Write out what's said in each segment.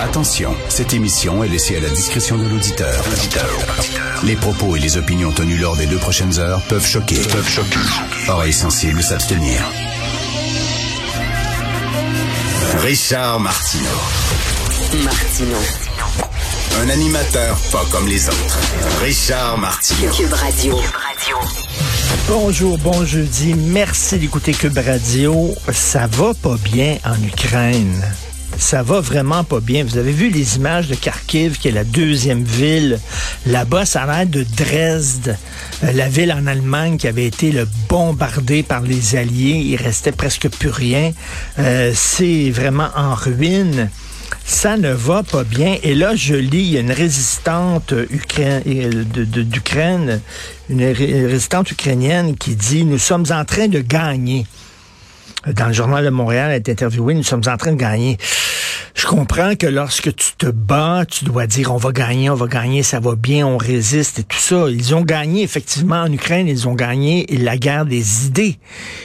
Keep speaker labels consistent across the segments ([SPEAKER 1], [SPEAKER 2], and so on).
[SPEAKER 1] Attention, cette émission est laissée à la discrétion de l'auditeur. Les propos et les opinions tenues lors des deux prochaines heures peuvent choquer. Peuvent choquer. Oreilles sensibles s'abstenir. Richard Martineau.
[SPEAKER 2] Martino.
[SPEAKER 1] Un animateur pas comme les autres. Richard Martineau.
[SPEAKER 2] Cube Radio.
[SPEAKER 3] Bonjour, bon jeudi. Merci d'écouter Cube Radio. Ça va pas bien en Ukraine. Ça va vraiment pas bien. Vous avez vu les images de Kharkiv, qui est la deuxième ville. Là-bas, ça a l'air de Dresde, euh, la ville en Allemagne qui avait été le bombardée par les Alliés. Il restait presque plus rien. Euh, C'est vraiment en ruine ça ne va pas bien. Et là, je lis, une résistante euh, de- d'Ukraine, une ré- résistante ukrainienne qui dit, nous sommes en train de gagner. Dans le journal de Montréal, elle est interviewée, nous sommes en train de gagner. Comprends que lorsque tu te bats, tu dois dire on va gagner, on va gagner, ça va bien, on résiste et tout ça. Ils ont gagné effectivement en Ukraine, ils ont gagné la guerre des idées.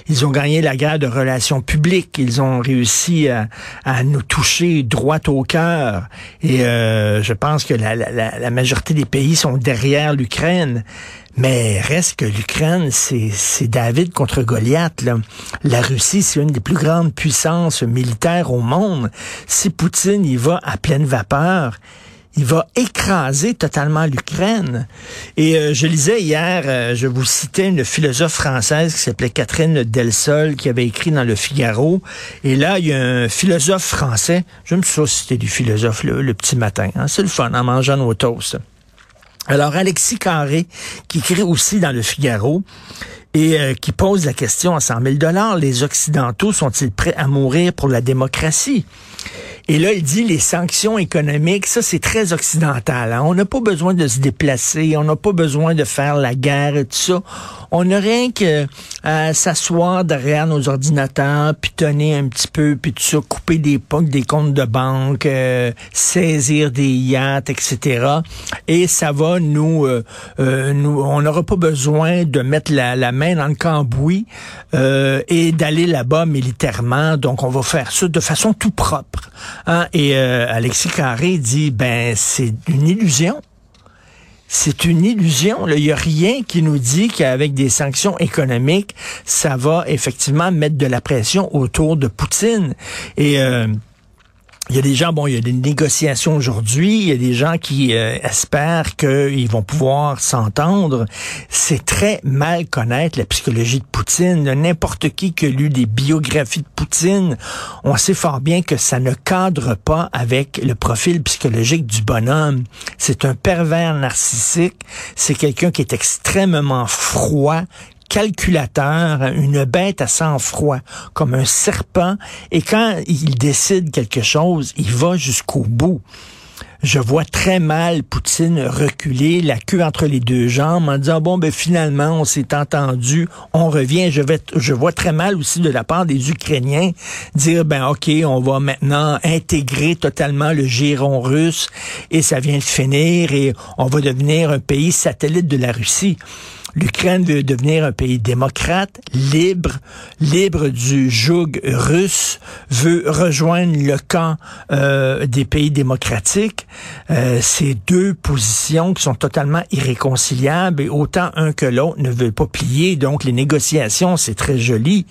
[SPEAKER 3] Ils ont gagné la guerre de relations publiques. Ils ont réussi à, à nous toucher droit au cœur. Et euh, je pense que la- la- la majorité des pays sont derrière l'Ukraine. Mais reste que l'Ukraine, c'est David contre Goliath. Là. La Russie, c'est une des plus grandes puissances militaires au monde. Si Poutine y va à pleine vapeur, il va écraser totalement l'Ukraine. Et euh, je lisais hier, euh, je vous citais une philosophe française qui s'appelait Catherine Delsol, qui avait écrit dans Le Figaro. Et là, il y a un philosophe français, je me suis citer du philosophe le, le petit matin. hein. C'est le fun en mangeant nos toasts. Alors, Alexis Carré, qui écrit aussi dans Le Figaro, et euh, qui pose la question à 100 000 dollars, les Occidentaux sont-ils prêts à mourir pour la démocratie? Et là, il dit les sanctions économiques, ça c'est très occidental. hein. On n'a pas besoin de se déplacer, on n'a pas besoin de faire la guerre et tout ça. On n'a rien que à s'asseoir derrière nos ordinateurs, pitonner un petit peu, puis tout ça, couper des pocs des comptes de banque, euh, saisir des yachts, etc. Et ça va nous, euh, euh, nous on n'aura pas besoin de mettre la, la main dans le cambouis euh, et d'aller là-bas militairement. Donc on va faire ça de façon tout propre. Hein? Et euh, Alexis Carré dit ben c'est une illusion. C'est une illusion. Il n'y a rien qui nous dit qu'avec des sanctions économiques, ça va effectivement mettre de la pression autour de Poutine. Et euh, il y a des gens, bon, il y a des négociations aujourd'hui, il y a des gens qui euh, espèrent qu'ils vont pouvoir s'entendre. C'est très mal connaître la psychologie de Poutine. N'importe qui qui a lu des biographies de Poutine, on sait fort bien que ça ne cadre pas avec le profil psychologique du bonhomme. C'est un pervers narcissique, c'est quelqu'un qui est extrêmement froid, calculateur, une bête à sang-froid, comme un serpent, et quand il décide quelque chose, il va jusqu'au bout. Je vois très mal Poutine reculer, la queue entre les deux jambes, en disant bon ben finalement on s'est entendu, on revient. Je vais, je vois très mal aussi de la part des Ukrainiens dire ben ok on va maintenant intégrer totalement le giron russe et ça vient de finir et on va devenir un pays satellite de la Russie. L'Ukraine veut devenir un pays démocrate, libre, libre du joug russe, veut rejoindre le camp euh, des pays démocratiques. Euh, ces deux positions qui sont totalement irréconciliables et autant un que l'autre ne veulent pas plier. Donc les négociations, c'est très joli,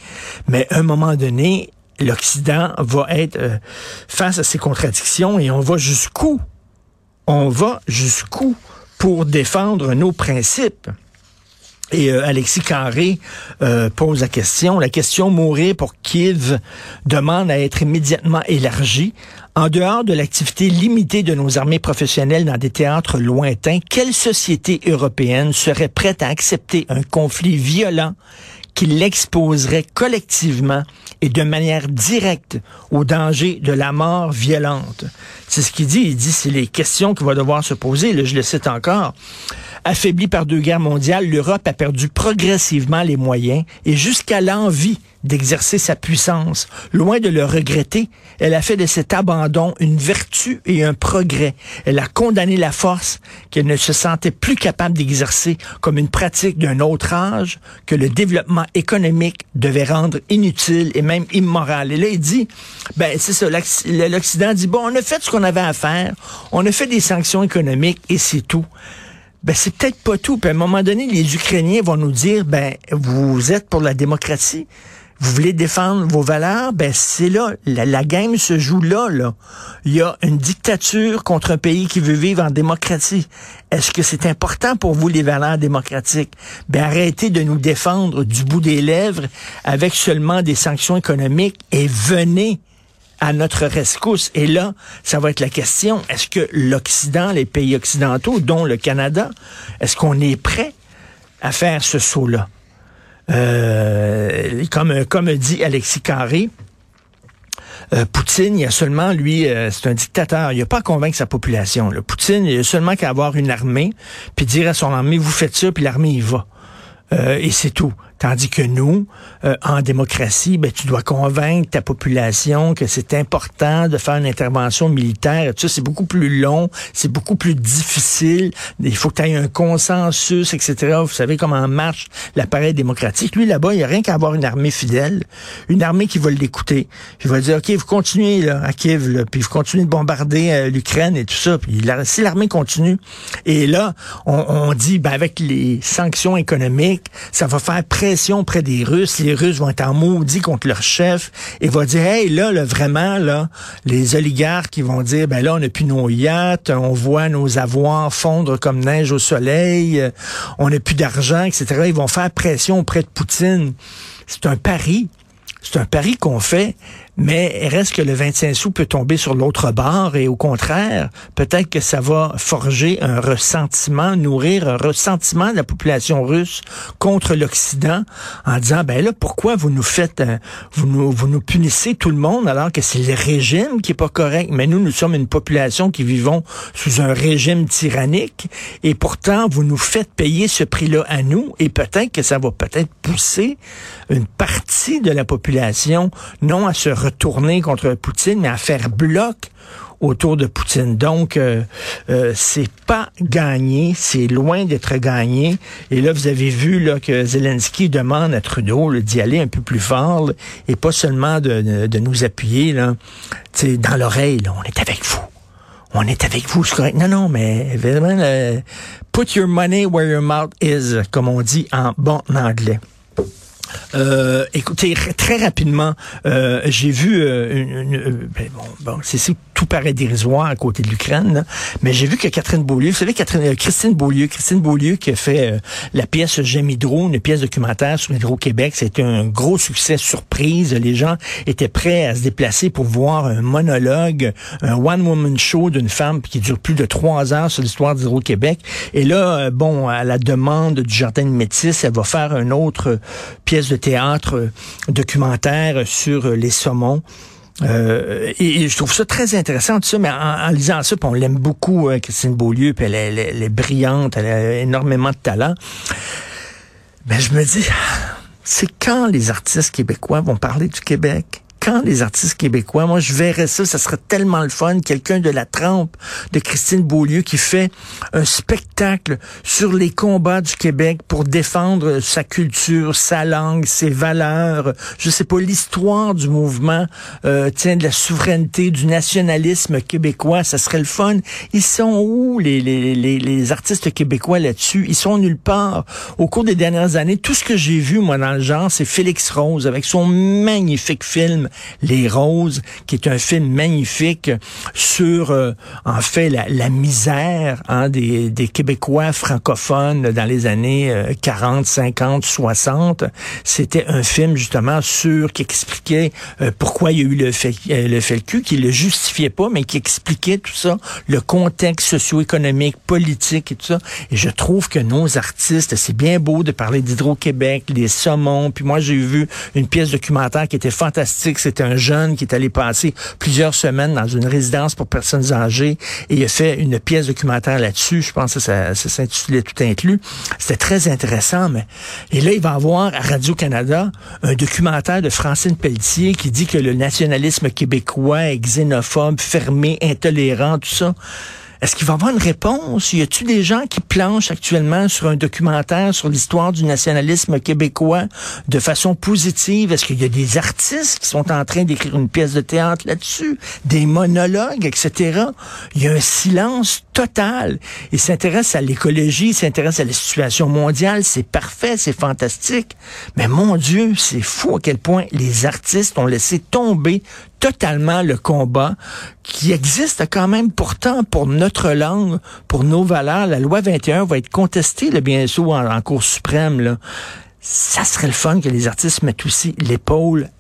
[SPEAKER 3] mais à un moment donné, l'Occident va être euh, face à ces contradictions et on va jusqu'où? On va jusqu'où pour défendre nos principes? Et euh, Alexis Carré euh, pose la question. La question mourir pour Kiev demande à être immédiatement élargie. En dehors de l'activité limitée de nos armées professionnelles dans des théâtres lointains, quelle société européenne serait prête à accepter un conflit violent qui l'exposerait collectivement et de manière directe au danger de la mort violente. C'est ce qu'il dit. Il dit c'est les questions qu'il va devoir se poser. Là, je le cite encore. Affaiblie par deux guerres mondiales, l'Europe a perdu progressivement les moyens et jusqu'à l'envie d'exercer sa puissance. Loin de le regretter, elle a fait de cet abandon une vertu et un progrès. Elle a condamné la force qu'elle ne se sentait plus capable d'exercer comme une pratique d'un autre âge que le développement économique devait rendre inutile et même immoral. Et là, il dit, ben c'est ça, l'Occident dit, bon, on a fait ce qu'on avait à faire, on a fait des sanctions économiques et c'est tout ben c'est peut-être pas tout. Puis à un moment donné, les Ukrainiens vont nous dire, ben vous êtes pour la démocratie, vous voulez défendre vos valeurs, ben c'est là, la, game se joue là, là. Il y a une dictature contre un pays qui veut vivre en démocratie. Est-ce que c'est important pour vous les valeurs démocratiques? Ben arrêtez de nous défendre du bout des lèvres avec seulement des sanctions économiques et venez à notre rescousse. Et là, ça va être la question, est-ce que l'Occident, les pays occidentaux, dont le Canada, est-ce qu'on est prêt à faire ce saut-là? Euh, comme, comme dit Alexis Carré, euh, Poutine, il a seulement, lui, euh, c'est un dictateur. Il n'a pas à convaincre sa population. Poutine, il a seulement qu'à avoir une armée, puis dire à son armée, vous faites ça, puis l'armée y va. et c'est tout. Tandis que nous, euh, en démocratie, ben, tu dois convaincre ta population que c'est important de faire une intervention militaire. Tu sais, c'est beaucoup plus long, c'est beaucoup plus difficile. Il faut que tu aies un consensus, etc. Vous savez comment marche l'appareil démocratique. Lui, là-bas, il n'y a rien qu'à avoir une armée fidèle, une armée qui va l'écouter. Il va dire, OK, vous continuez là, à Kiev, là, puis vous continuez de bombarder euh, l'Ukraine et tout ça. Puis si l'armée continue, et là, on, dit, ben, avec les sanctions économiques, ça va faire auprès des Russes. Les Russes vont être en maudit contre leur chef et vont dire, hey, là, là, vraiment, là, les oligarques qui vont dire, ben là, on n'a plus nos yachts, on voit nos avoirs fondre comme neige au soleil, on n'a plus d'argent, etc. Ils vont faire pression auprès de Poutine. C'est un pari. C'est un pari qu'on fait, mais reste que le 25 sous peut tomber sur l'autre bord et au contraire, peut-être que ça va forger un ressentiment, nourrir un ressentiment de la population russe contre l'Occident en disant, ben là, pourquoi vous nous faites, euh, vous nous, vous nous punissez tout le monde alors que c'est le régime qui est pas correct, mais nous, nous sommes une population qui vivons sous un régime tyrannique et pourtant, vous nous faites payer ce prix-là à nous et peut-être que ça va peut-être pousser une partie de la population non à se retourner contre Poutine, mais à faire bloc autour de Poutine. Donc, euh, euh, c'est pas gagné, c'est loin d'être gagné. Et là, vous avez vu là, que Zelensky demande à Trudeau d'y aller un peu plus fort et pas seulement de, nous appuyer là, dans l'oreille. On est avec vous. On est avec vous, c'est correct. Non, non, mais put your money where your mouth is, comme on dit en bon anglais. Euh, écoutez, très rapidement, euh, j'ai vu euh, une, euh, ben bon, bon c'est tout paraît dérisoire à côté de l'Ukraine, mais j'ai vu que Catherine Beaulieu, vous savez Catherine, Christine Beaulieu, Christine Beaulieu qui a fait la pièce J'aime Hydro, une pièce documentaire sur Hydro-Québec, c'était un gros succès surprise. Les gens étaient prêts à se déplacer pour voir un monologue, un one-woman show d'une femme qui dure plus de trois heures sur l'histoire d'Hydro-Québec. Et là, bon, à la demande du Jardin de Métis, elle va faire une autre pièce de théâtre euh, documentaire sur euh, les saumons. Euh, et, je trouve ça très intéressant, tout ça, mais en, lisant ça, on l'aime beaucoup, Christine Beaulieu, puis elle, elle, est brillante, elle a énormément de talent. Mais je me dis, c'est quand les artistes québécois vont parler du Québec? Quand les artistes québécois, moi je verrais ça, ça serait tellement le fun, quelqu'un de la trempe de Christine Beaulieu qui fait un spectacle sur les combats du Québec pour défendre sa culture, sa langue, ses valeurs, je sais pas, l'histoire du mouvement, euh, tiens, de la souveraineté, du nationalisme québécois, ça serait le fun. Ils sont où les, les, les, les artistes québécois là-dessus? Ils sont nulle part. Au cours des dernières années, tout ce que j'ai vu, moi, dans le genre, c'est Félix Rose avec son magnifique film les Roses, qui est un film magnifique sur, euh, en fait, la, misère hein, des, des, Québécois francophones dans les années 40, 50, 60. C'était un film justement sur qui expliquait euh, pourquoi il y a eu le, fait, euh, le FLQ, qui le justifiait pas, mais qui expliquait tout ça, le contexte socio-économique, politique et tout ça. Et je trouve que nos artistes, c'est bien beau de parler d'Hydro-Québec, les saumons. Puis moi, j'ai vu une pièce documentaire qui était fantastique c'est un jeune qui est allé passer plusieurs semaines dans une résidence pour personnes âgées et il a fait une pièce documentaire là-dessus. Je pense que ça, s'intitulait Tout inclus. C'était très intéressant, mais et là, il va avoir à Radio-Canada un documentaire de Francine Pelletier qui dit que le nationalisme québécois est xénophobe, fermé, intolérant, tout ça. Est-ce qu'il va y avoir une réponse? Y a-t-il des gens qui planchent actuellement sur un documentaire sur l'histoire du nationalisme québécois de façon positive? Est-ce qu'il y a des artistes qui sont en train d'écrire une pièce de théâtre là-dessus? Des monologues, etc. Il y a un silence total. Il s'intéresse à l'écologie, il s'intéresse à la situation mondiale. C'est parfait, c'est fantastique. Mais mon Dieu, c'est fou à quel point les artistes ont laissé tomber totalement le combat qui existe quand même pourtant pour notre langue, pour nos valeurs. La loi 21 va être contestée, là, bien sûr, en, en Cour suprême. Là. Ça serait le fun que les artistes mettent aussi l'épaule